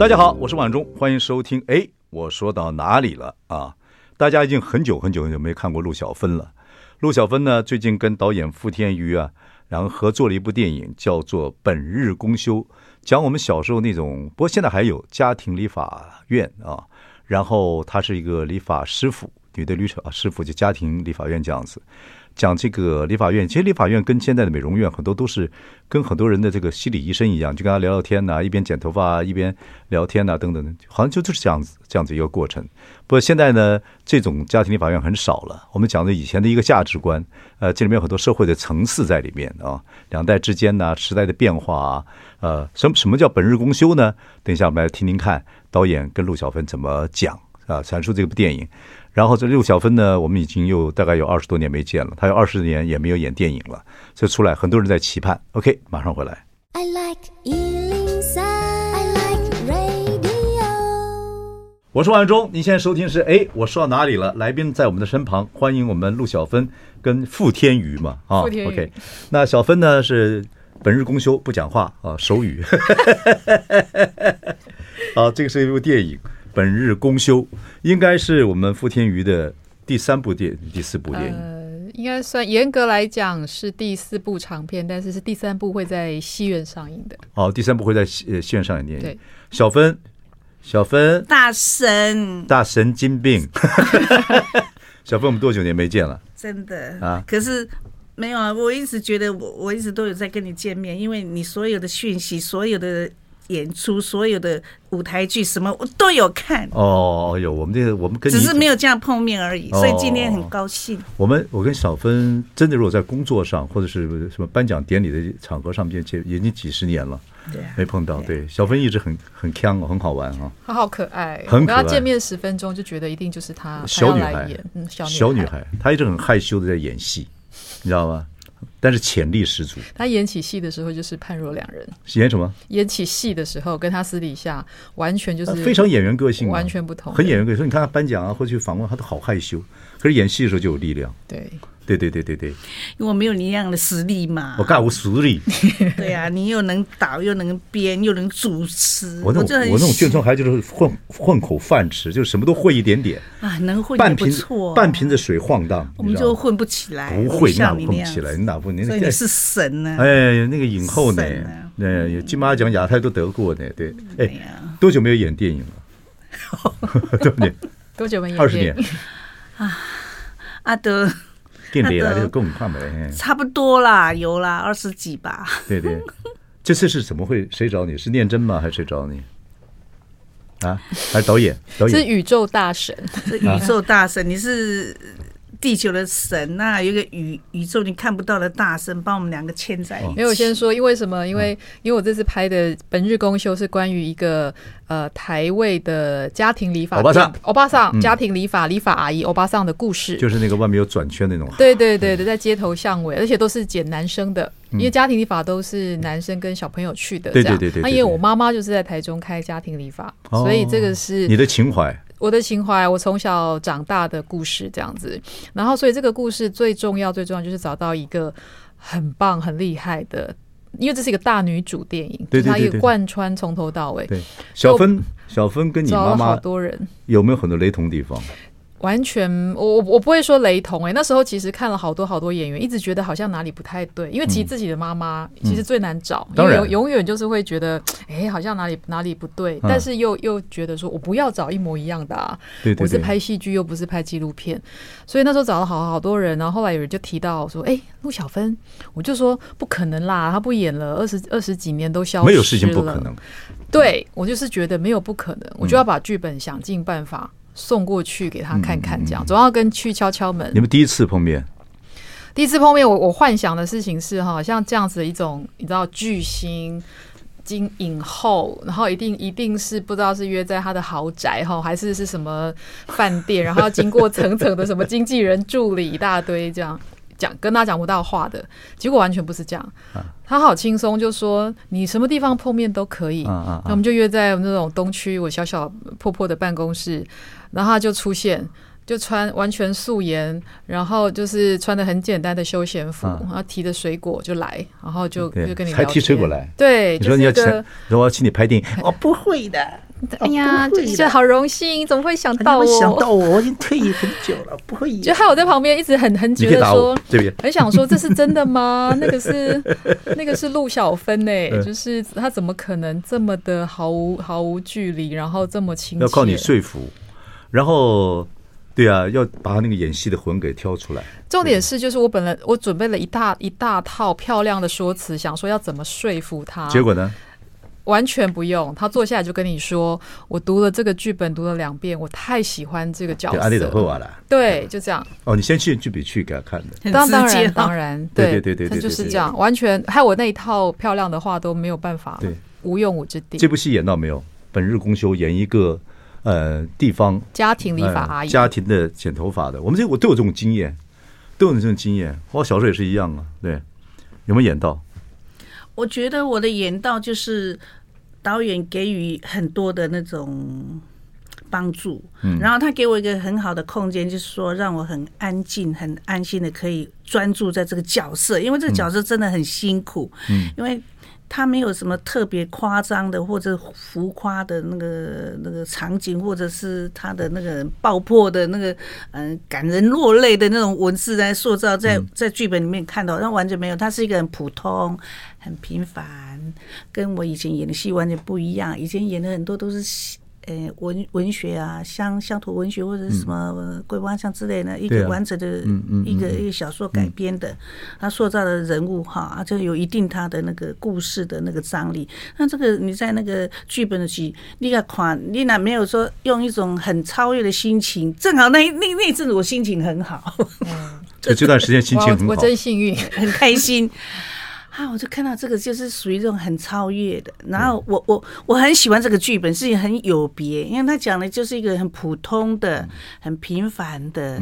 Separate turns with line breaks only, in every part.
大家好，我是晚钟，欢迎收听。哎，我说到哪里了啊？大家已经很久很久很久没看过陆小芬了。陆小芬呢，最近跟导演傅天余啊，然后合作了一部电影，叫做《本日公休》，讲我们小时候那种。不过现在还有家庭理法院啊。然后他是一个理发师傅，女的律师啊师傅就家庭理法院这样子。讲这个理发院，其实理发院跟现在的美容院很多都是跟很多人的这个心理医生一样，就跟他聊聊天呐、一边剪头发，一边聊天呐、啊，等等，好像就就是这样子这样子一个过程。不过现在呢，这种家庭理发院很少了。我们讲的以前的一个价值观，呃，这里面有很多社会的层次在里面啊，两代之间呢，时代的变化啊，呃，什么什么叫本日公休呢？等一下我们来听听看导演跟陆小芬怎么讲啊，阐述这部电影。然后这陆小芬呢，我们已经又大概有二十多年没见了，她有二十年也没有演电影了，所以出来很多人在期盼。OK，马上回来。I like 103, I like radio。我是万忠，你现在收听是哎，我说到哪里了？来宾在我们的身旁，欢迎我们陆小芬跟傅天宇嘛啊。OK，那小芬呢是本日公休不讲话啊，手语。啊，这个是一部电影。本日公休应该是我们傅天余的第三部电第四部电影，
呃，应该算严格来讲是第四部长片，但是是第三部会在戏院上映的。
哦，第三部会在戏戏院上映电影。对，小芬，小芬，
大神，
大神经病。小芬，我们多久年没见了？
真的啊？可是没有啊，我一直觉得我我一直都有在跟你见面，因为你所有的讯息，所有的。演出所有的舞台剧什么我都有看
哦，有我们这个我们跟
只是没有这样碰面而已，所以今天很高兴。
我们我跟小芬真的如果在工作上或者是什么颁奖典礼的场合上面见，已经几十年了，对，没碰到。对，小芬一直很很锵，很好玩哈，
她好可爱，
很可爱。
见面十分钟就觉得一定就是她，
小女孩，
嗯，
小女孩，她一直很害羞的在演戏，你知道吗？但是潜力十足。
他演起戏的时候就是判若两人。
演什么？
演起戏的时候，跟他私底下完全就是
非常演员个性，
完全不同。
很演员个性，你看他颁奖啊，或者去访问，他都好害羞。可是演戏的时候就有力量。
对。
对对对对对，
因为我没有你那样的实力嘛。
我干无实力。
对呀，你又能导又能编又能主持。
我那种我那种眷村孩子就是混混口饭吃，就什么都会一点点
啊，能混
半瓶半瓶子水晃荡，
我们就混不起来。
不会，那混不起来，你哪不？你
你是神呢？
哎，那个影后呢？哎，金马奖亚太都得过呢。对，哎，多久没有演电影了？对不对？
多久没演？
二十年。
啊，阿德。差不多啦，有啦，二十几吧。
对对，这次是怎么会？谁找你？是念真吗？还是谁找你？啊？还是导演？导演
是宇宙大神，
是宇宙大神。你是地球的神呐、啊，有一个宇宇宙你看不到的大神，帮我们两个牵在一起。
没有，先说，因为什么？因为因为我这次拍的《本日公休》是关于一个。呃，台位的家庭理发，欧巴桑，欧巴桑家庭理发，理发阿姨，欧巴桑的故事，
就是那个外面有转圈那种。
对对对对，在街头巷尾，而且都是剪男生的，因为家庭理发都是男生跟小朋友去的。对对对对。那因为我妈妈就是在台中开家庭理发，所以这个是
你的情怀，
我的情怀，我从小长大的故事这样子。然后，所以这个故事最重要、最重要就是找到一个很棒、很厉害的。因为这是一个大女主电影，对，它也贯穿从头到尾。
对，小芬，小芬跟你妈妈
好多人
有没有很多雷同地方？
完全，我我我不会说雷同哎、欸，那时候其实看了好多好多演员，一直觉得好像哪里不太对，因为其实自己的妈妈其实最难找，嗯、因为永永远就是会觉得哎、欸，好像哪里哪里不对，啊、但是又又觉得说我不要找一模一样的啊，对对对，我是拍戏剧又不是拍纪录片，所以那时候找了好好多人，然后后来有人就提到说，哎、欸，陆小芬，我就说不可能啦，她不演了二十二十几年都消失了，
没有事情不可能，
对，我就是觉得没有不可能，我就要把剧本想尽办法。送过去给他看看，这样。总要跟去敲敲门。
你们第一次碰面？
第一次碰面，我我幻想的事情是哈，像这样子的一种，你知道巨星，金影后，然后一定一定是不知道是约在他的豪宅哈，还是是什么饭店，然后要经过层层的什么经纪人助理一大堆这样讲，跟他讲不到话的。结果完全不是这样，他好轻松就说你什么地方碰面都可以，那我们就约在那种东区我小小破破的办公室，然后他就出现。就穿完全素颜，然后就是穿的很简单的休闲服，然后提着水果就来，然后就就跟你
还提水果来。
对，
你说你要请，说我要请你拍电影，
我 不会的。
哎呀，这这好荣幸，怎么会想到我？
想到我，我已经退役很久了，不会。
就害我在旁边一直很很觉得说，很想说这是真的吗？那个是那个是陆小芬哎，就是他怎么可能这么的毫无毫无距离，然后这么亲切？
要靠你说服，然后。对啊，要把他那个演戏的魂给挑出来。
重点是，就是我本来我准备了一大一大套漂亮的说辞，想说要怎么说服他。
结果呢？
完全不用，他坐下来就跟你说：“我读了这个剧本，读了两遍，我太喜欢这个角色。”阿丽
的了。
对，就这样。
哦，你先去剧本去给他看的。
当当然当然，
对对对对，
他就是这样，完全害我那一套漂亮的话都没有办法，对，无用武之地。
这部戏演到没有？本日公休演一个。呃，地方
家庭理发阿姨，
家庭的剪头发的，我们这我都有这种经验，都有这种经验。我小时候也是一样啊，对，有没有演到？
我觉得我的演到就是导演给予很多的那种帮助，嗯，然后他给我一个很好的空间，就是说让我很安静、很安心的可以专注在这个角色，因为这个角色真的很辛苦，嗯，因为。他没有什么特别夸张的或者浮夸的那个那个场景，或者是他的那个爆破的那个嗯感人落泪的那种文字来塑造，在在剧本里面看到，那完全没有。他是一个很普通、很平凡，跟我以前演的戏完全不一样。以前演的很多都是。呃，文文学啊，乡乡土文学或者是什么鬼娃像之类的，一个完整的一个一个小说改编的，他塑造的人物哈，就有一定他的那个故事的那个张力。那这个你在那个剧本的戏，你个款，你哪没有说用一种很超越的心情？正好那那那阵子我心情很好，
嗯，这这段时间心情很好，
我真幸运，
很开心。啊！我就看到这个，就是属于这种很超越的。然后我我我很喜欢这个剧本，是很有别，因为他讲的就是一个很普通的、很平凡的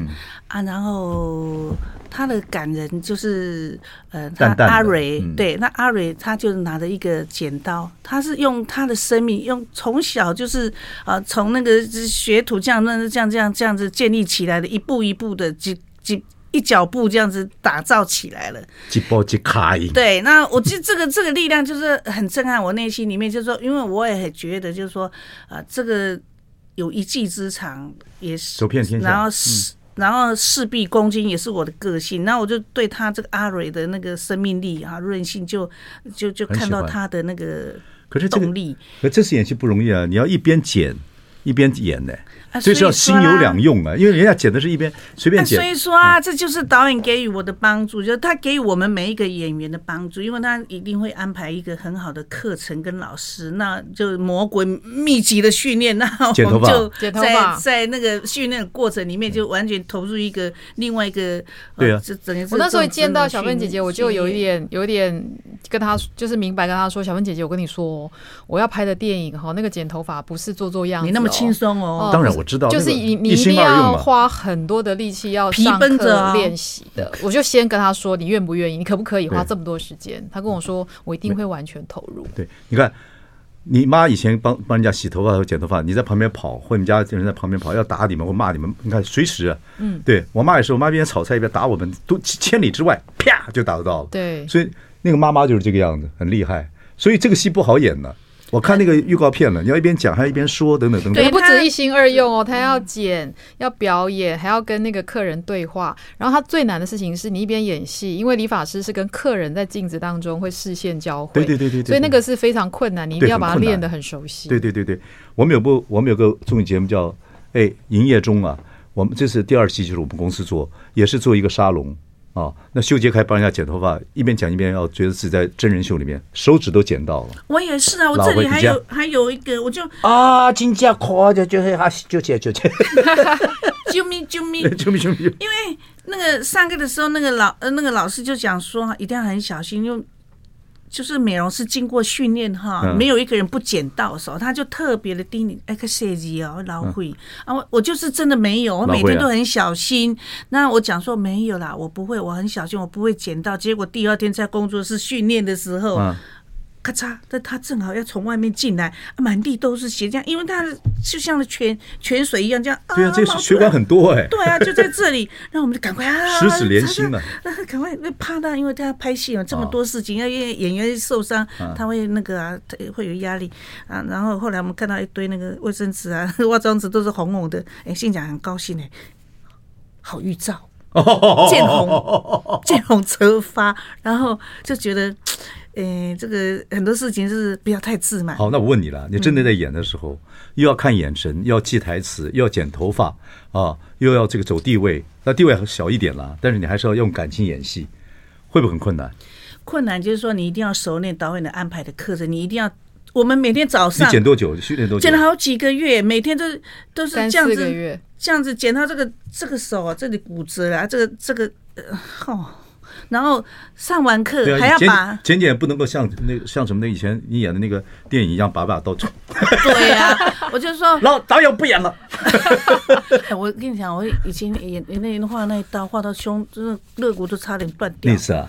啊。然后他的感人就是呃，他阿蕊对，那阿蕊他就拿着一个剪刀，他是用他的生命，用从小就是啊，从那个学徒这样、那这样、这样、这样子建立起来的，一步一步的几几。一脚步这样子打造起来了，
一步一开。
对，那我觉得这个这个力量就是很震撼我内心里面，就是说，因为我也很觉得，就是说，啊、呃，这个有一技之长也是，
走遍天下，
然后是、嗯、然后事必躬亲也是我的个性，那我就对他这个阿蕊的那个生命力啊韧性就就就看到他的那个
可是
动力，
可这次演戏不容易啊，你要一边剪一边演呢。所以说要心有两用啊，因为人家剪的是一边随便剪。
所以说啊，这就是导演给予我的帮助，就是他给予我们每一个演员的帮助，因为他一定会安排一个很好的课程跟老师，那就魔鬼密集的训练，那我们就 在在那个训练的过程里面就完全投入一个另外一个。
对啊，
我那时候见到小芬姐姐，我就有一点有一点跟她就是明白跟她说，小芬姐姐，我跟你说，我要拍的电影哈，那个剪头发不是做做样子，
你那么轻松哦，
当然。我知道，
就是你你一定要花很多的力气要上课练习的。我就先跟他说，你愿不愿意？你可不可以花这么多时间？他跟我说，我一定会完全投入。
对，你看，你妈以前帮帮人家洗头发和剪头发，你在旁边跑，或你们家人在旁边跑，要打你们或骂你们，你看随时。嗯，对我妈也是，我妈一边炒菜一边打我们，都千里之外，啪就打得到了。
对，
所以那个妈妈就是这个样子，很厉害。所以这个戏不好演呢。我看那个预告片了，你要一边讲还要一边说，等等等等。
对，不止一心二用哦，他要剪，要表演，还要跟那个客人对话。然后他最难的事情是你一边演戏，因为理发师是跟客人在镜子当中会视线交汇，对对对对，所以那个是非常困难，你一定要把它练得很熟悉。
对对对对，我们有部我们有个综艺节目叫哎营业中啊，我们这是第二期，就是我们公司做，也是做一个沙龙。哦，那秀杰楷帮人家剪头发，一边讲一边要觉得自己在真人秀里面，手指都剪到了。
我也是啊，我这里还有还有一个，我就
啊，真假夸就就是啊就剪就剪，
救命 救命
救命救命！
因为那个上课的时候，那个老呃那个老师就讲说，一定要很小心，因为就是美容师经过训练哈，嗯、没有一个人不剪到手，他就特别的叮咛，哎，可设计哦，老会、嗯、啊，我我就是真的没有，我每天都很小心。啊、那我讲说没有啦，我不会，我很小心，我不会剪到。结果第二天在工作室训练的时候。嗯咔嚓！但他正好要从外面进来，满地都是血，这样，因为他就像泉泉水一样，这样。
对啊，这血管很多哎。
对啊，就在这里，那我们就赶快啊，
十指连心了，
赶快怕他，因为他要拍戏嘛，这么多事情，要因为演员受伤，他会那个啊，他会有压力啊。然后后来我们看到一堆那个卫生纸啊、化妆纸都是红红的，哎，心讲很高兴哎，好预兆，见红见红则发，然后就觉得。诶，这个很多事情是不要太自满。
好，那我问你了，你真的在演的时候，嗯、又要看眼神，又要记台词，又要剪头发啊，又要这个走地位，那地位小一点了，但是你还是要用感情演戏，会不会很困难？
困难就是说，你一定要熟练导演的安排的课程，你一定要，我们每天早上
你剪多久？训练多久？
剪了好几个月，每天都都是这样子，这样子剪到这个这个手啊，这里骨折了，这个这个呃，哦。然后上完课还要把
剪剪不能够像那像什么那以前你演的那个电影一样把把刀抽。
对呀，我就说，
然后导演不演了。
我跟你讲，我以前演那那画那一刀画到胸，真的肋骨都差点断掉。
那是啊。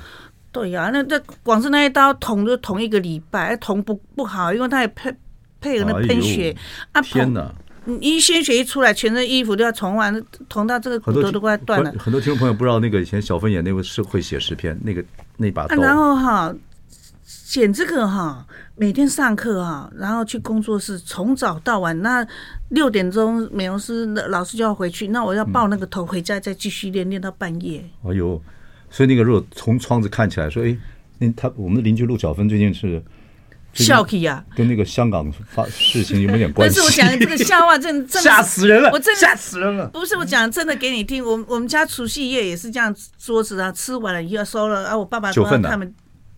对呀，那那光是那一刀捅就捅一个礼拜，捅不不好，因为他也配配合那喷血啊。天哪！你一鲜血一出来，全身衣服都要重完，捅到这个骨头都快断了。
很多听众朋友不知道，那个以前小芬演那个是会写诗篇，那个那把刀。
然后哈，剪这个哈，每天上课哈，然后去工作室，从早到晚。那六点钟美容师老师就要回去，那我要抱那个头回家再继续练，练到半夜。
哎呦，所以那个如果从窗子看起来说，哎，那他我们的邻居陆小芬最近是。
笑气啊，
跟那个香港发事情有没有点关系？
但是我讲的这个笑话真真
吓死人了，
我真的
吓死人了。
不是我讲真的给你听，我我们家除夕夜也是这样，桌子啊吃完了又要收了啊。我爸爸说他们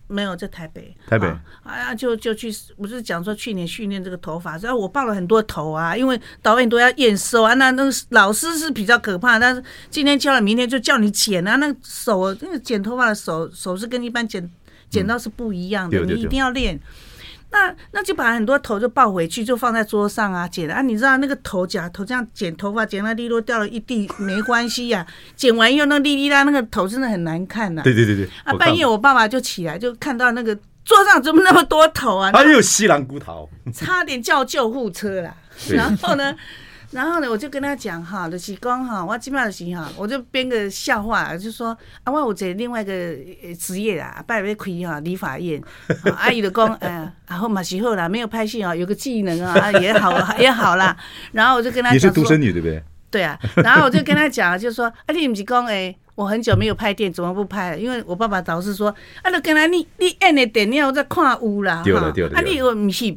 没有在台北，
台北
啊呀就就去，不是讲说去年训练这个头发，然后我爆了很多头啊，因为导演都要验收啊。那那个老师是比较可怕，但是今天教了，明天就叫你剪啊。那个手那个剪头发的手手是跟一般剪剪刀是不一样的，你一定要练。那那就把很多头就抱回去，就放在桌上啊，剪啊。你知道那个头夹头这样剪头发，剪到利落掉了一地没关系呀、啊。剪完以后那个哩哩啦，那个头真的很难看呐、啊。
对对对对。
啊，半夜我爸爸就起来，就看到那个桌上怎么那么多头啊？
还有西兰骨头，
差点叫救护车啦。然后呢？然后呢，我就跟他讲哈，就是讲哈，我基本上是哈，我就编个笑话，就说啊，我有这另外一个职业啦，拜要开哈理发院，阿姨就讲，嗯，然后嘛时候啦，没有拍戏啊，有个技能啊也好 也好啦。然后我就跟他讲，
你是独生女对不对？
对啊。然后我就跟他讲，就说啊，你不是讲哎，我很久没有拍电影，怎么不拍？因为我爸爸老是说，啊，就跟他你你演的电影我在看有啦，
对了对了，
啊，你又不是。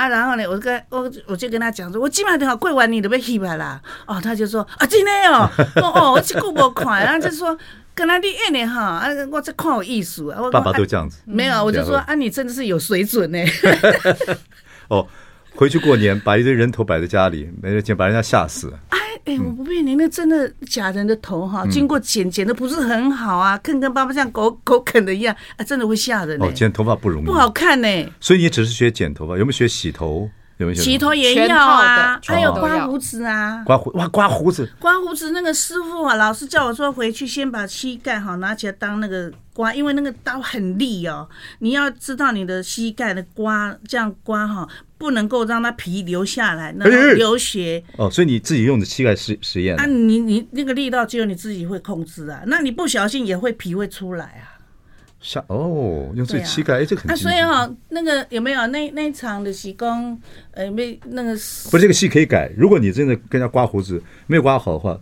啊，然后呢，我跟我我就跟他讲说，我基本上都好过完你都要去吧啦。哦，他就说啊，真的哦，哦，我这个我看，然后就说跟他练演的哈，啊，我这看有艺术啊。
爸爸都这样子。
没有，我就说啊，你真的是有水准呢。
哦，回去过年把一堆人头摆在家里，没人捡，把人家吓死。
哎哎，我不骗你，那真的假人的头哈，经过剪剪的不是很好啊，坑坑巴巴像狗狗啃的一样，啊，真的会吓人。
哦，剪头发不容易，
不好看呢。
所以你只是学剪头发，有没有学洗头？有没有
洗头也要啊？还有刮胡子啊？
刮胡哇，刮胡子，
刮胡子那个师傅啊，老师叫我说回去先把膝盖哈拿起来当那个刮，因为那个刀很利哦，你要知道你的膝盖的刮这样刮哈。不能够让它皮留下来，那流血
哦。所以你自己用的膝盖实实验
啊？你你那个力道只有你自己会控制啊。那你不小心也会皮会出来啊。
下哦，用自己膝盖哎，这个很。
啊，所以哈，那个有没有那那场的戏工？呃，没那个。
不是这个戏可以改，如果你真的跟人家刮胡子没有刮好的话。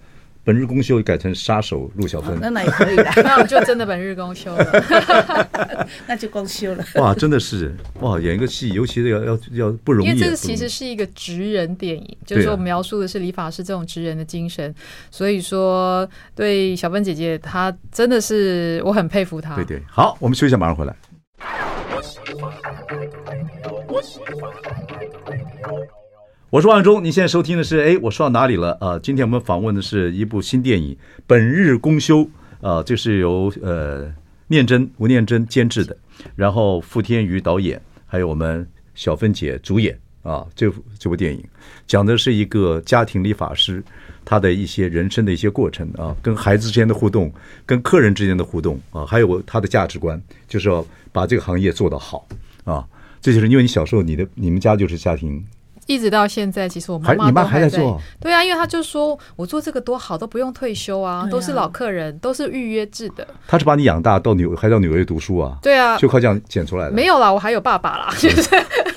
本日公休改成杀手陆小芬，
那那也可以的，
那我就真的本日公休了，
那就公休了。
哇，真的是哇，演一个戏，尤其是要要要不容易。
因为这个其实是一个职人电影，就是说我们描述的是理发师这种职人的精神，所以说对小芬姐姐她真的是我很佩服她。
对对，好，我们休息一下，马上回来。我我是万忠，你现在收听的是哎，我说到哪里了啊？今天我们访问的是一部新电影《本日公休》啊，这是由呃念真吴念真监制的，然后傅天宇导演，还有我们小芬姐主演啊。这这部电影讲的是一个家庭理发师他的一些人生的一些过程啊，跟孩子之间的互动，跟客人之间的互动啊，还有他的价值观，就是要把这个行业做得好啊。这就是因为你小时候你的你们家就是家庭。
一直到现在，其实我妈妈
你妈还在做。
对啊，因为她就说我做这个多好，都不用退休啊，都是老客人，都是预约制的。
她是把你养大，到纽还到纽约读书啊？
对啊，
就靠这样捡出来的。
没有啦，我还有爸爸啦，就是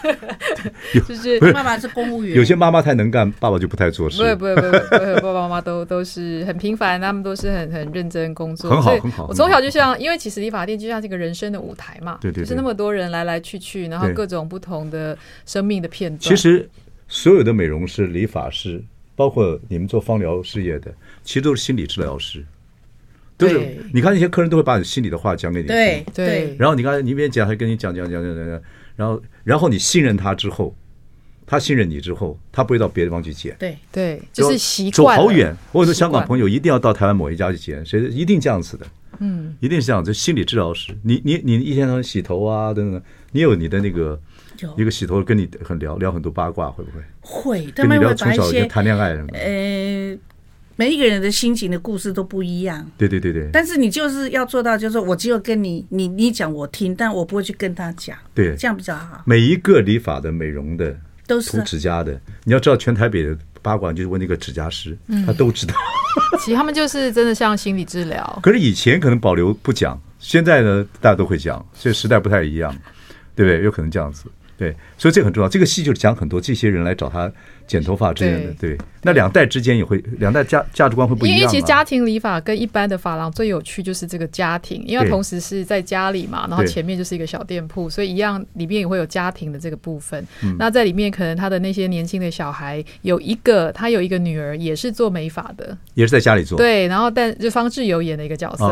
就是
爸爸是公务员。
有些妈妈太能干，爸爸就不太做事。
不会不会不会，爸爸妈妈都都是很平凡，他们都是很很认真工作，
很好很好。
我从小就像，因为其实理发店就像这个人生的舞台嘛，
对对，
就是那么多人来来去去，然后各种不同的生命的片段。
其实。所有的美容师、理发师，包括你们做芳疗事业的，其实都是心理治疗师，都是。你看那些客人都会把你心里的话讲给你听，
对对。
然后你刚才你一边讲，还跟你讲讲讲讲讲，然后然后你信任他之后，他信任你之后，他不会到别的地方去捡，
对对，就是习惯。
走好远，我说香港朋友一定要到台湾某一家去剪，谁一定这样子的，嗯，一定是这样子。心理治疗师，你你你一天到晚洗头啊等等，你有你的那个。一个洗头跟你很聊聊很多八卦会不会？
会，
跟你聊从小就谈恋爱什么？
呃，每一个人的心情的故事都不一样。
对对对对。但
是你就是要做到，就是我只有跟你你你讲我听，但我不会去跟他讲。
对，
这样比较好。
每一个理发的、美容的、都是涂指甲的，你要知道全台北的八卦，就是问那个指甲师，他都知道。
其实他们就是真的像心理治疗。
可是以前可能保留不讲，现在呢，大家都会讲，所以时代不太一样，对不对？有可能这样子。对，所以这很重要。这个戏就是讲很多这些人来找他剪头发之类的，对。那两代之间也会，两代价价值观会不一样。
因为其实家庭理发跟一般的发廊最有趣就是这个家庭，因为同时是在家里嘛，然后前面就是一个小店铺，所以一样里面也会有家庭的这个部分。那在里面可能他的那些年轻的小孩有一个，他有一个女儿也是做美发的，
也是在家里做。
对，然后但就方志友演的一个角色，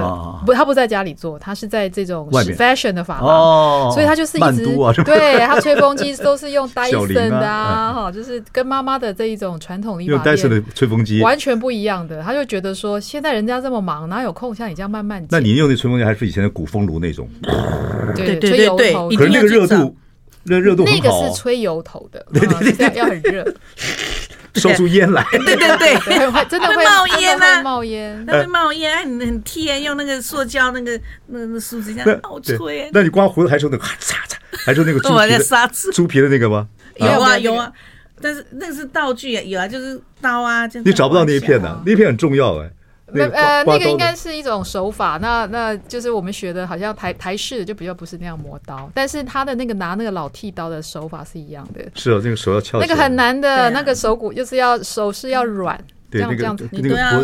不，他不在家里做，他是在这种 fashion 的发廊，所以他就是一直对他吹风机 都是用戴森的啊，哈，就是跟妈妈的这一种传统理发。
戴森的吹风机
完全不一样的，他就觉得说，现在人家这么忙，哪有空像你这样慢慢？
那你用的吹风机还是以前的鼓风炉那种？
对对对对，
可是那个热度，那热度
那个是吹油头的，对对对，要很热，
烧出烟来。
对对对，
真的会
冒烟啊，
冒烟，
它会冒烟，很很甜，用那个塑胶那个那那梳子这样好吹。
那你刮胡子还是那个嚓嚓，还是那个猪皮的 猪皮的那个吗？
有啊有啊。但是那是道具啊，有啊，就是刀啊，
你找不到那一片的？那一片很重要哎。
那呃，那个应该是一种手法，那那就是我们学的，好像台台式的就比较不是那样磨刀，但是他的那个拿那个老剃刀的手法是一样的。
是哦，那个手要翘。
那个很难的，那个手骨就是要手是要软，这样这样子，
你都要，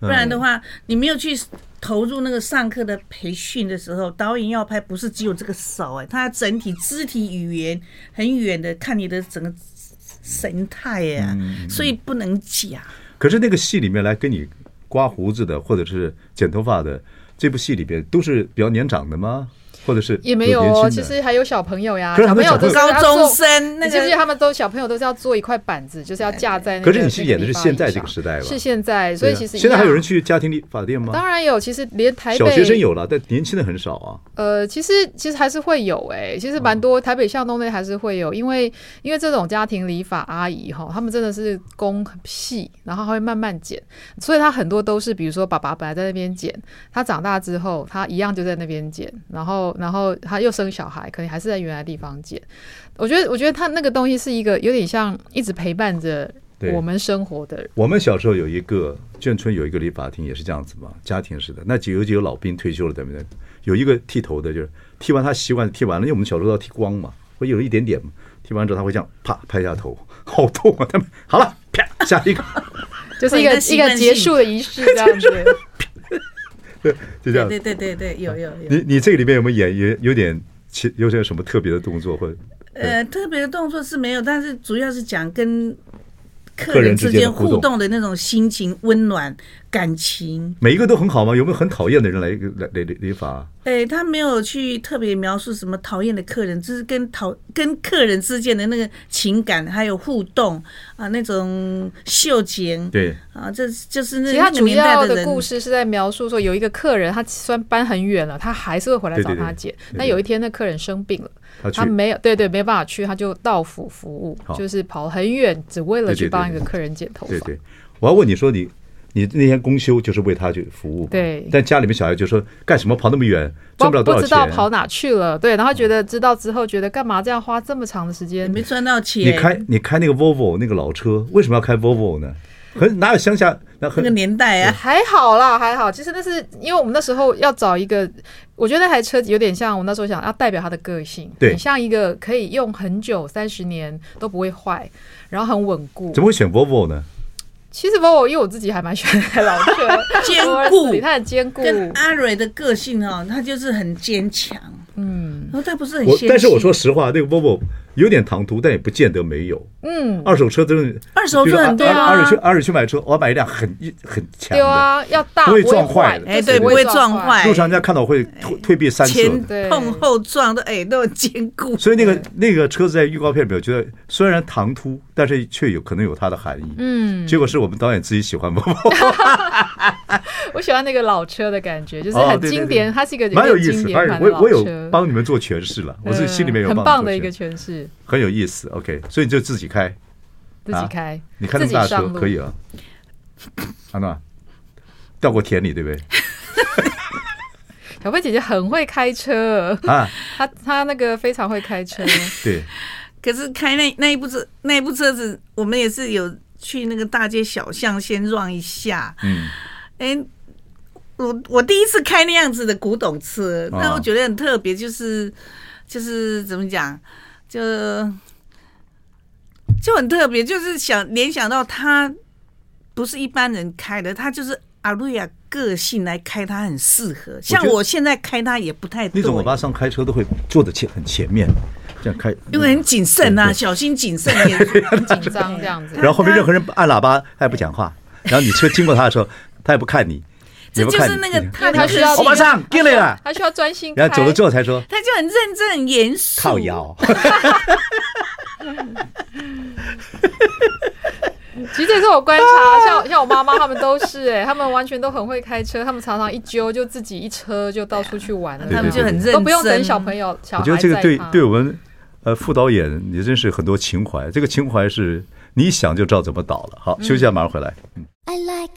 不然的话，你没有去投入那个上课的培训的时候，导演要拍不是只有这个手哎，他整体肢体语言很远的看你的整个。神态呀，所以不能假。
可是那个戏里面来跟你刮胡子的，或者是剪头发的，这部戏里边都是比较年长的吗？或者是
也没有哦，其实还有小朋友呀，小朋友都是
高中生，
那就是他们都小朋友都是要做一块板子，就是要架在那。
可是你是演的是现在这个时代吧？
是现在，所以其实
现在还有人去家庭理发店吗？
当然有，其实连台北
小学生有了，但年轻的很少啊。
呃，其实其实还是会有哎，其实蛮多台北巷弄内还是会有，因为因为这种家庭理发阿姨哈，他们真的是工很细，然后他会慢慢剪，所以他很多都是比如说爸爸本来在那边剪，他长大之后他一样就在那边剪，然后然后他又。生小孩可能还是在原来地方剪，我觉得，我觉得他那个东西是一个有点像一直陪伴着我们生活的人。
我们小时候有一个眷村有一个理发厅，也是这样子嘛，家庭式的。那几有几个老兵退休了，对不对？有一个剃头的，就是剃完他习惯剃完了，因为我们小时候要剃光嘛，会有一点点嘛。剃完之后他会这样啪拍一下头，好痛啊！他们好了，啪下一个，
就是一个一个结束的仪式这样子。
对，就这样。
对对对对，有有有。
你你这个里面有没有演有有点其有点什么特别的动作或者？
呃，特别的动作是没有，但是主要是讲跟客人之间互动的那种心情温暖感情，
每一个都很好吗？有没有很讨厌的人来来来理发？
哎，他没有去特别描述什么讨厌的客人，就是跟讨跟客人之间的那个情感还有互动啊，那种秀剪
对
啊，这就是那
其实他主要的故事是在描述说，有一个客人他虽然搬很远了，他还是会回来找他姐。那有一天那客人生病了。他没有，对对，没办法去，他就到府服务，就是跑很远，只为了去帮一个客人剪头发。
对对，我要问你说，你你那天公休就是为他去服务，
对。
但家里面小孩就说，干什么跑那么远，赚不了多少钱，
不知道跑哪去了。对，然后觉得知道之后，觉得干嘛这样花这么长的时间，
没赚到钱。
你开你开那个 Volvo 那个老车，为什么要开 Volvo 呢？很哪有乡下那很
那个年代啊，
还好啦，还好。其实那是因为我们那时候要找一个，我觉得那台车有点像我那时候想要代表他的个性，
对，
很像一个可以用很久三十年都不会坏，然后很稳固。
怎么会选 Volvo 呢？
其实 Volvo 因为我自己还蛮喜欢那台老车，
坚固，
它很坚固。
跟阿蕊的个性哦，他就是很坚强。嗯，然后他不是很。
但是我说实话，那个 Volvo。有点唐突，但也不见得没有。嗯，二手车真的，
二手车很多啊。
二手去二手去买车，我要买一辆很很强的。
对啊，要大，
不会撞坏。
哎，对，不会撞坏。
路上人家看到会退退避三舍。
前碰后撞的，哎，都很坚固。
所以那个那个车子在预告片里面，我觉得虽然唐突，但是却有可能有它的含义。嗯，结果是我们导演自己喜欢。
我喜欢那个老车的感觉，就是很经典。它是一个
蛮有意思。我我有帮你们做诠释了，我自己心里面有
很棒的一个诠释。
很有意思，OK，所以你就自己开，
自己开，啊、
你开那么大车可以啊，安娜掉过田里对不对？
小飞姐姐很会开车。啊，她她那个非常会开车，
对。
可是开那那一部车那一部车子，我们也是有去那个大街小巷先绕一下，嗯，哎、欸，我我第一次开那样子的古董车，那我觉得很特别，就是就是怎么讲？就就很特别，就是想联想到他不是一般人开的，他就是阿瑞亚个性来开，他很适合。像我现在开他也不太对。
那种我巴上开车都会坐的前很前面，这样开，
因为很谨慎啊，小心谨慎，也
很紧张这样子。
然后后面任何人按喇叭，他也不讲话。然后你车经过他的时候，他也不看你。
这就是那个他
他需要
欧巴桑进来了，
他需要专心。
然后走了之后才说，
他就很认真、很严肃。
靠腰。
其实这是我观察，像像我妈妈他们都是哎，他们完全都很会开车，他们常常一揪就自己一车就到处去玩，他们就很认真，都不用等小朋友。
我觉得这个对对我们呃副导演也真是很多情怀，这个情怀是你想就知道怎么倒了。好，休息一下，马上回来。嗯。I like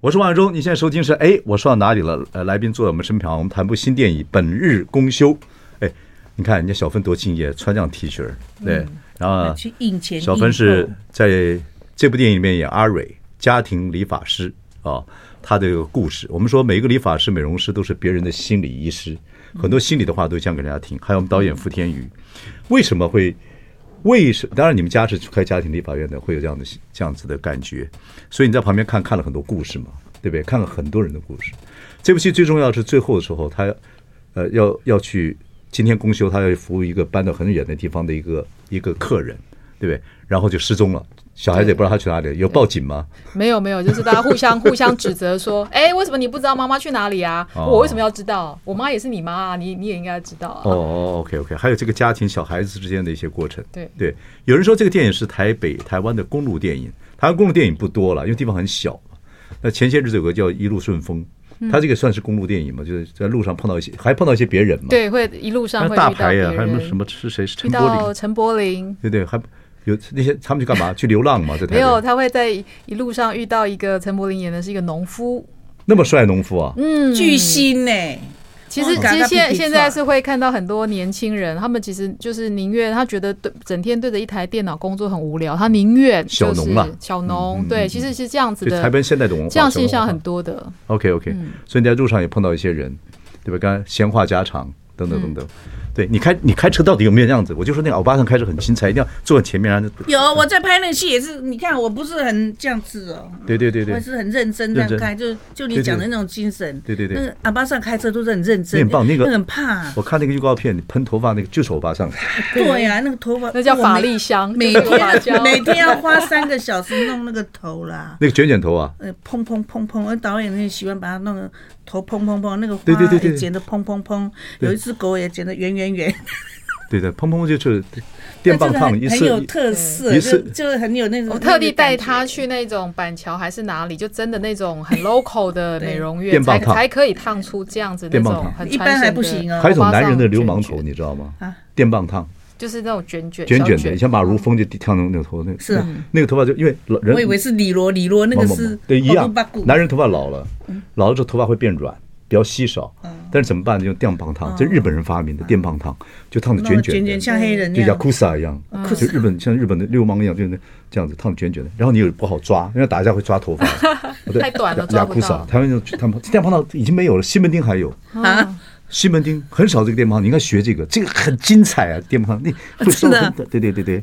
我是王伟忠，你现在收听是哎，我说到哪里了？呃，来宾坐在我们身旁，我们谈部新电影《本日公休》。哎，你看人家小芬多敬业，穿这样 T 恤，对，嗯、然后小芬是在这部电影里面演阿蕊，家庭理发师啊。他的故事，我们说每一个理发师、美容师都是别人的心理医师，很多心里的话都讲给大家听。还有我们导演傅天宇，为什么会？为什？当然，你们家是开家庭理发院的，会有这样的这样子的感觉。所以你在旁边看看了很多故事嘛，对不对？看了很多人的故事。这部戏最重要是最后的时候，他呃要要去今天公休，他要服务一个搬到很远的地方的一个一个客人，对不对？然后就失踪了。小孩子也不知道他去哪里，有报警吗？
没有没有，就是大家互相互相指责说，哎，为什么你不知道妈妈去哪里啊？我为什么要知道？我妈也是你妈啊，你你也应该知道啊。
哦哦，OK OK，还有这个家庭小孩子之间的一些过程。
对
对，有人说这个电影是台北台湾的公路电影，台湾公路电影不多了，因为地方很小。那前些日子有个叫《一路顺风》，他这个算是公路电影嘛？就是在路上碰到一些，还碰到一些别人嘛？
对，会一路上会
大牌呀，还有什么什么是谁？陈柏霖，
陈柏霖，
对对，还。有那些他们去干嘛？去流浪嘛？在台没
有，他会在一路上遇到一个陈柏霖演的是一个农夫，
那么帅农夫啊，
嗯，巨星呢。
其实其实现现在是会看到很多年轻人，他们其实就是宁愿他觉得对整天对着一台电脑工作很无聊，他宁愿
小农嘛，
小农对，其实是这样子的。
台湾现代的文化，
这样现象很多的。
OK OK，所以你在路上也碰到一些人，对吧？刚才闲话家常。等等等等。对，你开你开车到底有没有这样子？我就说那个欧巴桑开车很精彩，一定要坐在前面。然后
有我在拍那个戏也是，你看我不是很这样子哦。
对对对对，
我是很认真这样开，就就你讲的那种精神。
对对对，
那个欧巴桑开车都是很认真，
很棒。那个
很怕。
我看那个预告片，你喷头发那个就是欧巴桑。
对呀，那个头发
那叫法力香，
每天每天要花三个小时弄那个头啦。
那个卷卷头啊？
呃，砰砰砰砰，而导演很喜欢把它弄个头砰砰砰，那个花也剪得砰砰砰，有一只狗也剪得圆圆圆
圆。对的，砰砰就是 电棒烫，一次
很有特色，就就是很有那种。
我特地带他去那种板桥还是哪里，就真的那种很 local 的美容院，才才可以烫出这样子那种很。
一般还不行啊。
还有一种男人的流氓头，你知道吗？啊，电棒烫，
就是那种卷卷
卷卷的，像马如风就烫那那个头，那个
是啊，
那个头发就因为人，
我以为是李罗，李罗那个是
对一样，男人头发老了，老了之后头发会变软。比较稀少，但是怎么办？呢？用电棒烫，这日本人发明的电棒烫，就烫的卷卷的，
像黑人，
就像库萨一样，就日本像日本的流氓一样，就是这样子烫的卷卷的。然后你又不好抓，因为打架会抓头发，
太短了，抓不到。
台湾就他们电棒烫已经没有了，西门町还有。啊，西门町很少这个电棒烫，你应该学这个，这个很精彩啊，电棒烫你会收很的，对对对对。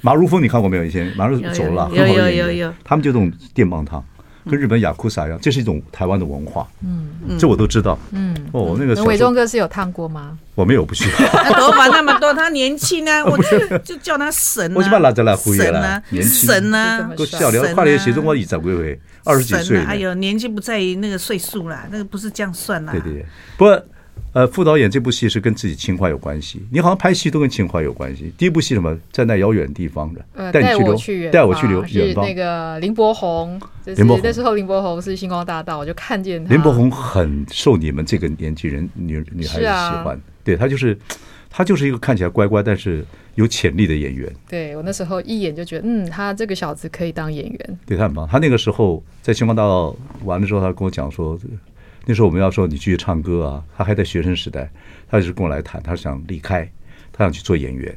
马如风你看过没有？以前马如走了，
有有有有，
他们就这种电棒烫。跟日本雅库萨一样，这是一种台湾的文化。嗯，这我都知道。嗯，哦，那个
伟忠哥是有烫过吗？
我没有，不需要。
他头发那么多，他年轻啊，我就就叫他神。
我就把他拉在那灰了，年轻
神啊，
够笑脸，跨年写中国一十几岁，二十几岁。
哎呦，年纪不在于那个岁数啦，那个不是这样算啦。
对对对，不过。呃，副导演这部戏是跟自己情怀有关系。你好像拍戏都跟情怀有关系。第一部戏什么，站在那遥远地方的，带你去留，带我去留远方。
那个林柏宏，林柏宏那时候林柏宏是星光大道，我就看见他。
林柏宏很受你们这个年纪人女女孩子喜欢，对他就是他就是一个看起来乖乖但是有潜力的演员。
对我那时候一眼就觉得，嗯，他这个小子可以当演员。
对他很棒，他那个时候在星光大道完了之后，他跟我讲说。那时候我们要说你继续唱歌啊，他还在学生时代，他就是跟我来谈，他想离开，他想去做演员。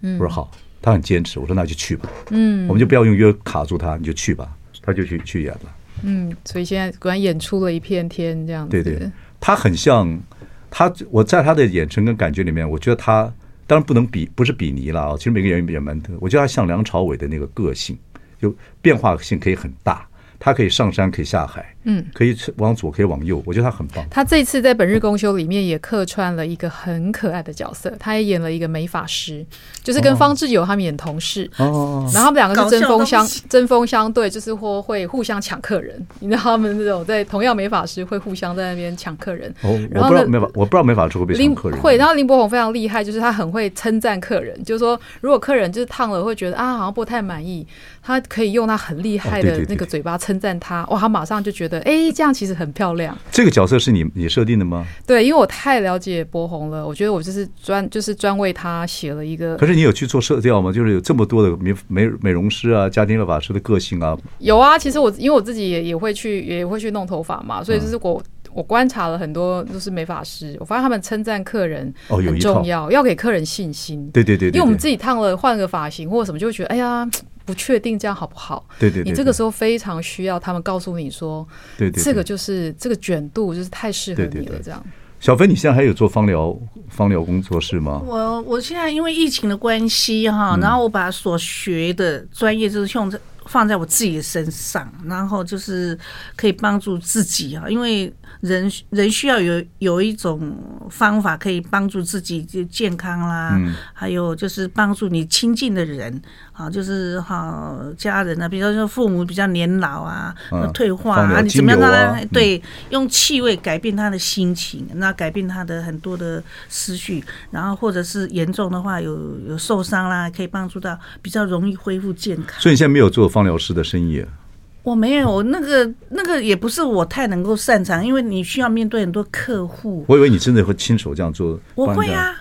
嗯，我说好，他很坚持，我说那就去吧。嗯，我们就不要用约卡住他，你就去吧，他就去去演了。
嗯，所以现在果然演出了一片天这样子。
对对，他很像他，我在他的眼神跟感觉里面，我觉得他当然不能比，不是比拟了啊。其实每个演员也蛮特，我觉得他像梁朝伟的那个个性，就变化性可以很大。他可以上山，可以下海，嗯，可以往左，可以往右，我觉得他很棒。
他这次在《本日公休》里面也客串了一个很可爱的角色，他也演了一个美发师，就是跟方志友他们演同事，哦，然后他们两个是针锋相针锋相对，就是或会互相抢客人。你知道他们那种在同样美发师会互相在那边抢客人。
哦，我不知道美发，我不知道美发师会被抢客人。
会，然后林柏宏非常厉害，就是他很会称赞客人，就是说如果客人就是烫了会觉得啊好像不太满意。他可以用他很厉害的那个嘴巴称赞他，哇，他马上就觉得，哎，这样其实很漂亮。
这个角色是你你设定的吗？
对，因为我太了解柏红了，我觉得我就是专就是专为他写了一个。
可是你有去做色调吗？就是有这么多的美美美容师啊，家庭理发师的个性啊。
有啊，其实我因为我自己也也会去也会去弄头发嘛，所以就是我、嗯、我观察了很多就是美发师，我发现他们称赞客人很重要，哦、要给客人信心。
对对，对对对，
因为我们自己烫了换个发型或者什么，就会觉得哎呀。不确定这样好不好？
对对对，
你这个时候非常需要他们告诉你说，对对，这个就是这个卷度就是太适合你了。这样，
小飞，你现在还有做芳疗芳疗工作室吗？
我我现在因为疫情的关系哈，然后我把所学的专业就是用在放在我自己的身上，然后就是可以帮助自己啊，因为。人人需要有有一种方法可以帮助自己就健康啦，嗯、还有就是帮助你亲近的人啊，就是哈家人啊，比如说父母比较年老啊，啊退化啊，啊你怎么样让他对、嗯、用气味改变他的心情，那改变他的很多的思绪，然后或者是严重的话有有受伤啦，可以帮助到比较容易恢复健康。
所以你现在没有做芳疗师的生意？
我没有那个那个也不是我太能够擅长，因为你需要面对很多客户。
我以为你真的会亲手这样做。
我会啊，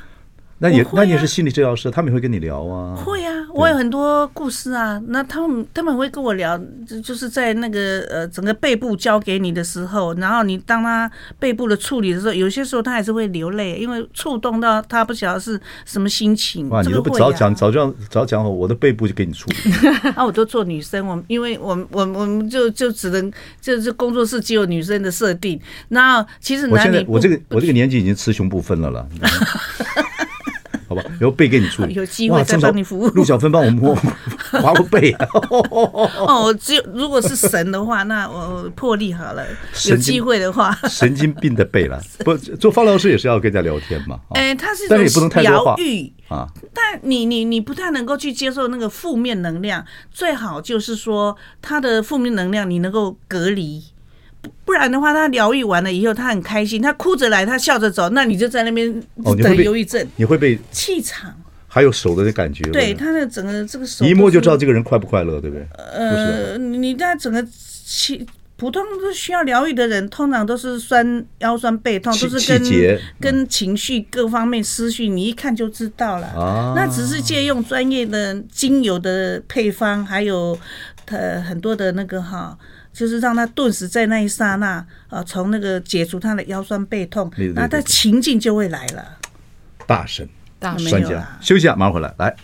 那也、
啊、
那你也是心理治疗师，他们也会跟你聊啊。
会啊，我有很多故事啊。那他们他们会跟我聊，就就是在那个呃整个背部交给你的时候，然后你当他背部的处理的时候，有些时候他还是会流泪，因为触动到他不晓得是什么心情。
哇，你都不早讲，早这样早讲好，我的背部就给你处理。
啊，我都做女生，我因为我我我们就就只能就是工作室只有女生的设定。然后其实男女
我现在我这个我这个年纪已经雌雄不分了了。然后背给你处理，
有机会再帮你服务。
陆小芬帮我摸 划过背。
哦，只有如果是神的话，那我破例好了。有机会的话，
神经病的背了。不做放疗师也是要跟人家聊天嘛。
哎，他是，
但是也不能太多话
疗愈啊。但你你你不太能够去接受那个负面能量，最好就是说他的负面能量你能够隔离。不然的话，他疗愈完了以后，他很开心，他哭着来，他笑着走，那你就在那边等忧郁症，
你会被
气场，
还有手的那感觉，
对他的整个这个手，
一摸就知道这个人快不快乐，对不对？
呃，你在整个气普通都需要疗愈的人，通常都是酸腰酸背痛，都是跟跟情绪各方面思绪，你一看就知道了。啊，那只是借用专业的精油的配方，还有呃很多的那个哈。就是让他顿时在那一刹那，呃，从那个解除他的腰酸背痛，那他情境就会来了。
大神，
大
专家，休息一下，马上回来。来，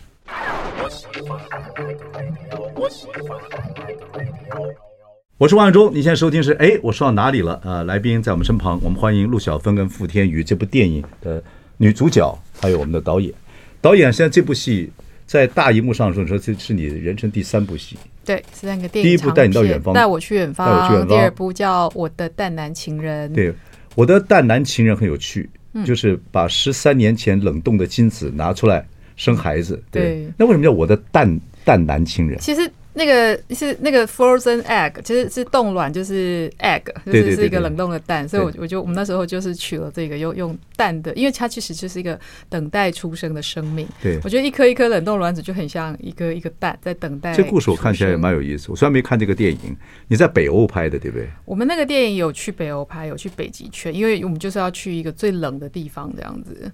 我是万忠，你现在收听是哎，我说到哪里了？呃，来宾在我们身旁，我们欢迎陆小芬跟傅天宇这部电影的女主角，还有我们的导演。导演现在这部戏在大荧幕上说，说这是你人生第三部戏。
对，是那个电影。
第一部带你到远方，
带我去远方。带我去远方。第二部叫《我的淡男情人》。
对，我的淡男情人很有趣，嗯、就是把十三年前冷冻的精子拿出来生孩子。对，对那为什么叫我的淡淡男情人？
其实。那个是那个 frozen egg，其实是冻卵，就是 egg，就是是一个冷冻的蛋，所以我我就我们那时候就是取了这个用用蛋的，因为它其实就是一个等待出生的生命。对，我觉得一颗一颗冷冻卵子就很像一个一个蛋在等待。
这故事我看起来也蛮有意思。我虽然没看这个电影，你在北欧拍的对不对？
我们那个电影有去北欧拍，有去北极圈，因为我们就是要去一个最冷的地方，这样子。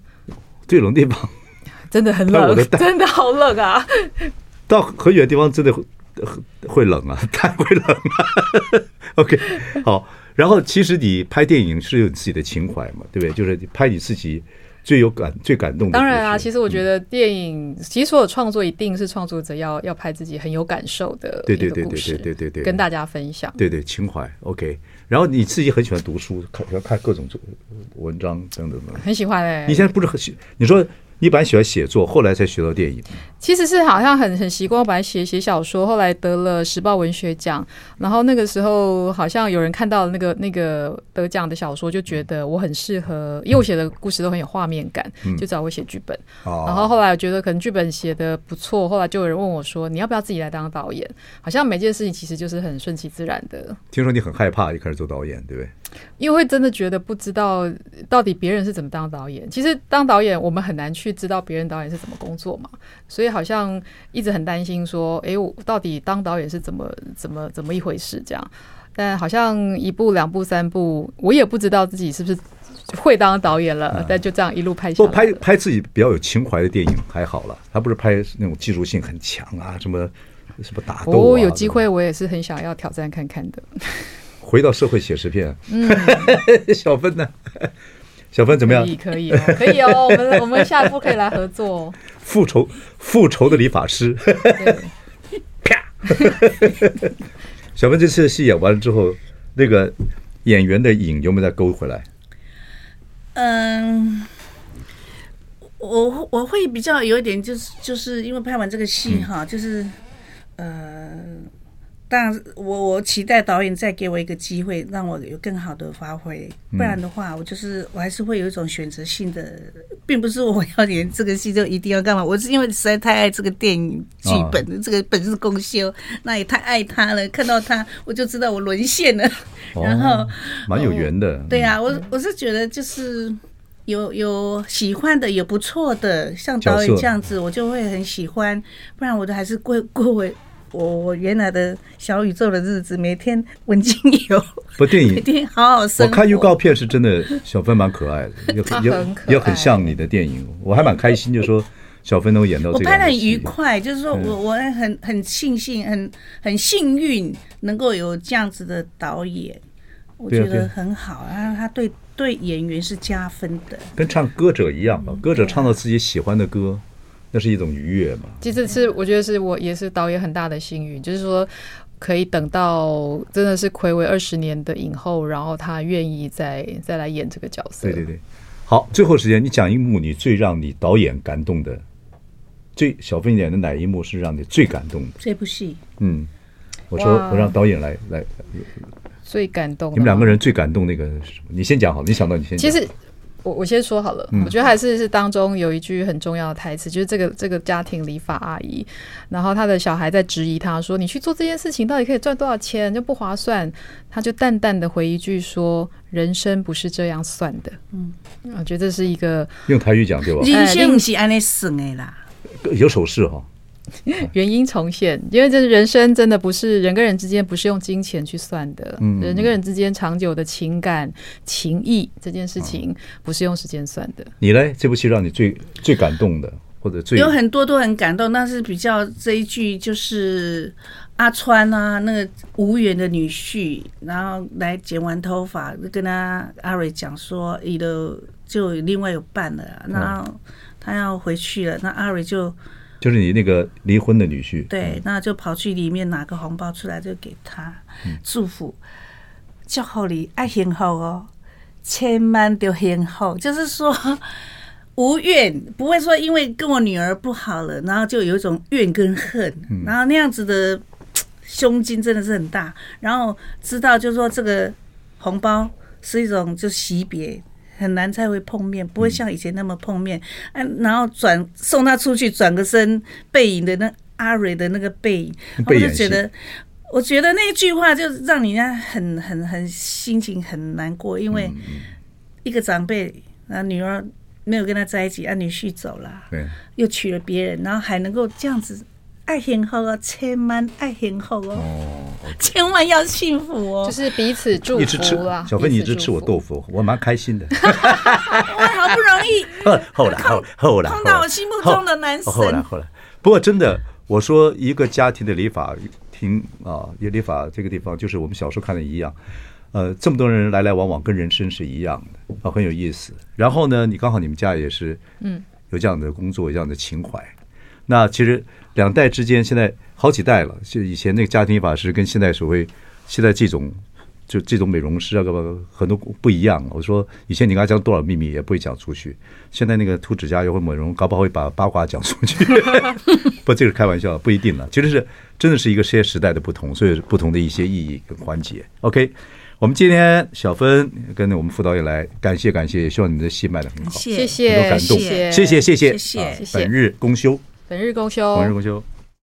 最冷的地方，
真的很冷，真的好冷啊！
到很远的地方真的会。冷啊，太会冷啊。OK，好。然后其实你拍电影是有你自己的情怀嘛，对不对？就是拍你自己最有感、最感动的。
当然啊，其实我觉得电影，其实所有创作一定是创作者要要拍自己很有感受的，对对对对对对对对，跟大家分享。
对对，情怀 OK。然后你自己很喜欢读书，看要看各种文章等等等。
很喜欢哎。
你现在不是很喜？你说。你本来喜欢写作，后来才学到电影。
其实是好像很很习惯，我本来写写小说，后来得了时报文学奖，然后那个时候好像有人看到那个那个得奖的小说，就觉得我很适合，因为我写的故事都很有画面感，就找我写剧本。嗯、然后后来我觉得可能剧本写的不错，后来就有人问我说：“你要不要自己来当导演？”好像每件事情其实就是很顺其自然的。
听说你很害怕一开始做导演，对不对？
因为真的觉得不知道到底别人是怎么当导演。其实当导演我们很难去知道别人导演是怎么工作嘛，所以好像一直很担心说，哎，我到底当导演是怎么怎么怎么一回事这样。但好像一部两部三部，我也不知道自己是不是会当导演了。嗯、但就这样一路拍下来，
拍拍自己比较有情怀的电影还好了，他不是拍那种技术性很强啊，什么什么打斗、啊。
我有机会，我也是很想要挑战看看的。
回到社会写实片，嗯，小芬呢？小芬怎么样？
可以，可以，可以哦。我们我们下一步可以来合作。
复仇，复仇的理发师。啪！小芬这次的戏演完了之后，那个演员的影有没有再勾回来？
嗯，我我会比较有一点，就是就是因为拍完这个戏哈，就是呃。当然，我我期待导演再给我一个机会，让我有更好的发挥。不然的话，我就是我还是会有一种选择性的，并不是我要演这个戏就一定要干嘛。我是因为实在太爱这个电影剧本，哦、这个本是公休，那也太爱他了。看到他，我就知道我沦陷了。哦、然后
蛮有缘的。
对呀、啊，我我是觉得就是有有喜欢的，有不错的，像导演这样子，我就会很喜欢。不然我都还是过过为。我我原来的小宇宙的日子，每天闻精油，
不电影，
每天好好生活。
我看预告片是真的，小芬蛮可爱的，也很也也很像你的电影，我还蛮开心，就说小芬能演到这个。
我拍的很愉快，就是说我我很很庆幸，很很幸运能够有这样子的导演，我觉得很好啊，他对对演员是加分的，
跟唱歌者一样嘛，歌者唱到自己喜欢的歌。那是一种愉悦嘛？
其实是我觉得是我也是导演很大的幸运，就是说可以等到真的是暌违二十年的影后，然后她愿意再再来演这个角色。
对对对，好，最后时间你讲一幕你最让你导演感动的，最小芬演的哪一幕是让你最感动的？
这部戏，
嗯，我说我让导演来来
最感动，
你们两个人最感动那个是什么？你先讲好，你想到你先讲。
其实。我我先说好了，我觉得还是是当中有一句很重要的台词，就是这个这个家庭理发阿姨，然后他的小孩在质疑他说：“你去做这件事情到底可以赚多少钱？就不划算。”他就淡淡的回一句说：“人生不是这样算的。”嗯，我觉得这是一个
用台语讲对吧？
人生不是按呢算的啦，
有手势哈。
原因重现，因为这人生真的不是人跟人之间不是用金钱去算的，嗯，人跟人之间长久的情感情谊这件事情不是用时间算的。
你呢？这部戏让你最最感动的，或者最
有很多都很感动，但是比较这一句就是阿川啊，那个无缘的女婿，然后来剪完头发，跟他阿蕊讲说，你的就另外有伴了，然后他要回去了，那阿蕊就。
就是你那个离婚的女婿，
对，那就跑去里面拿个红包出来，就给他祝福，祝福你爱幸福哦，千万都幸福。就是说 无怨，不会说因为跟我女儿不好了，然后就有一种怨跟恨，然后那样子的胸襟真的是很大。然后知道就是说这个红包是一种就惜别。很难再会碰面，不会像以前那么碰面。嗯，然后转送他出去，转个身，背影的那阿蕊的那个背影，我就觉得，我觉得那一句话就让人家很很很心情很难过，因为一个长辈，然后，女儿没有跟他在一起，啊，女婿走了，对，又娶了别人，然后还能够这样子。爱幸福哦，千万爱幸福哦，千万要幸福哦，
就是彼此祝福啊。
小芬，你一直吃我豆腐，我蛮开心的。
我好不容易，
后来后后来
碰到我心目中的男神。
后来后来，不过真的，我说一个家庭的理发厅啊，也理法这个地方，就是我们小时候看的一样。呃，这么多人来来往往，跟人生是一样的啊，很有意思。然后呢，你刚好你们家也是，嗯，有这样的工作，有这样的情怀。那其实两代之间现在好几代了，就以前那个家庭法师跟现在所谓现在这种就这种美容师啊，个很多不一样。我说以前你跟他讲多少秘密也不会讲出去，现在那个涂指甲油或美容，搞不好会把八卦讲出去。不，这个开玩笑，不一定了。其实是真的是一个些时代的不同，所以不同的一些意义跟环节。OK，我们今天小芬跟我们副导演来，感谢感谢，也希望你的戏卖的很好，
谢谢，
很多感动，谢谢
谢谢
谢谢，谢谢，
本日公休。
本日公休，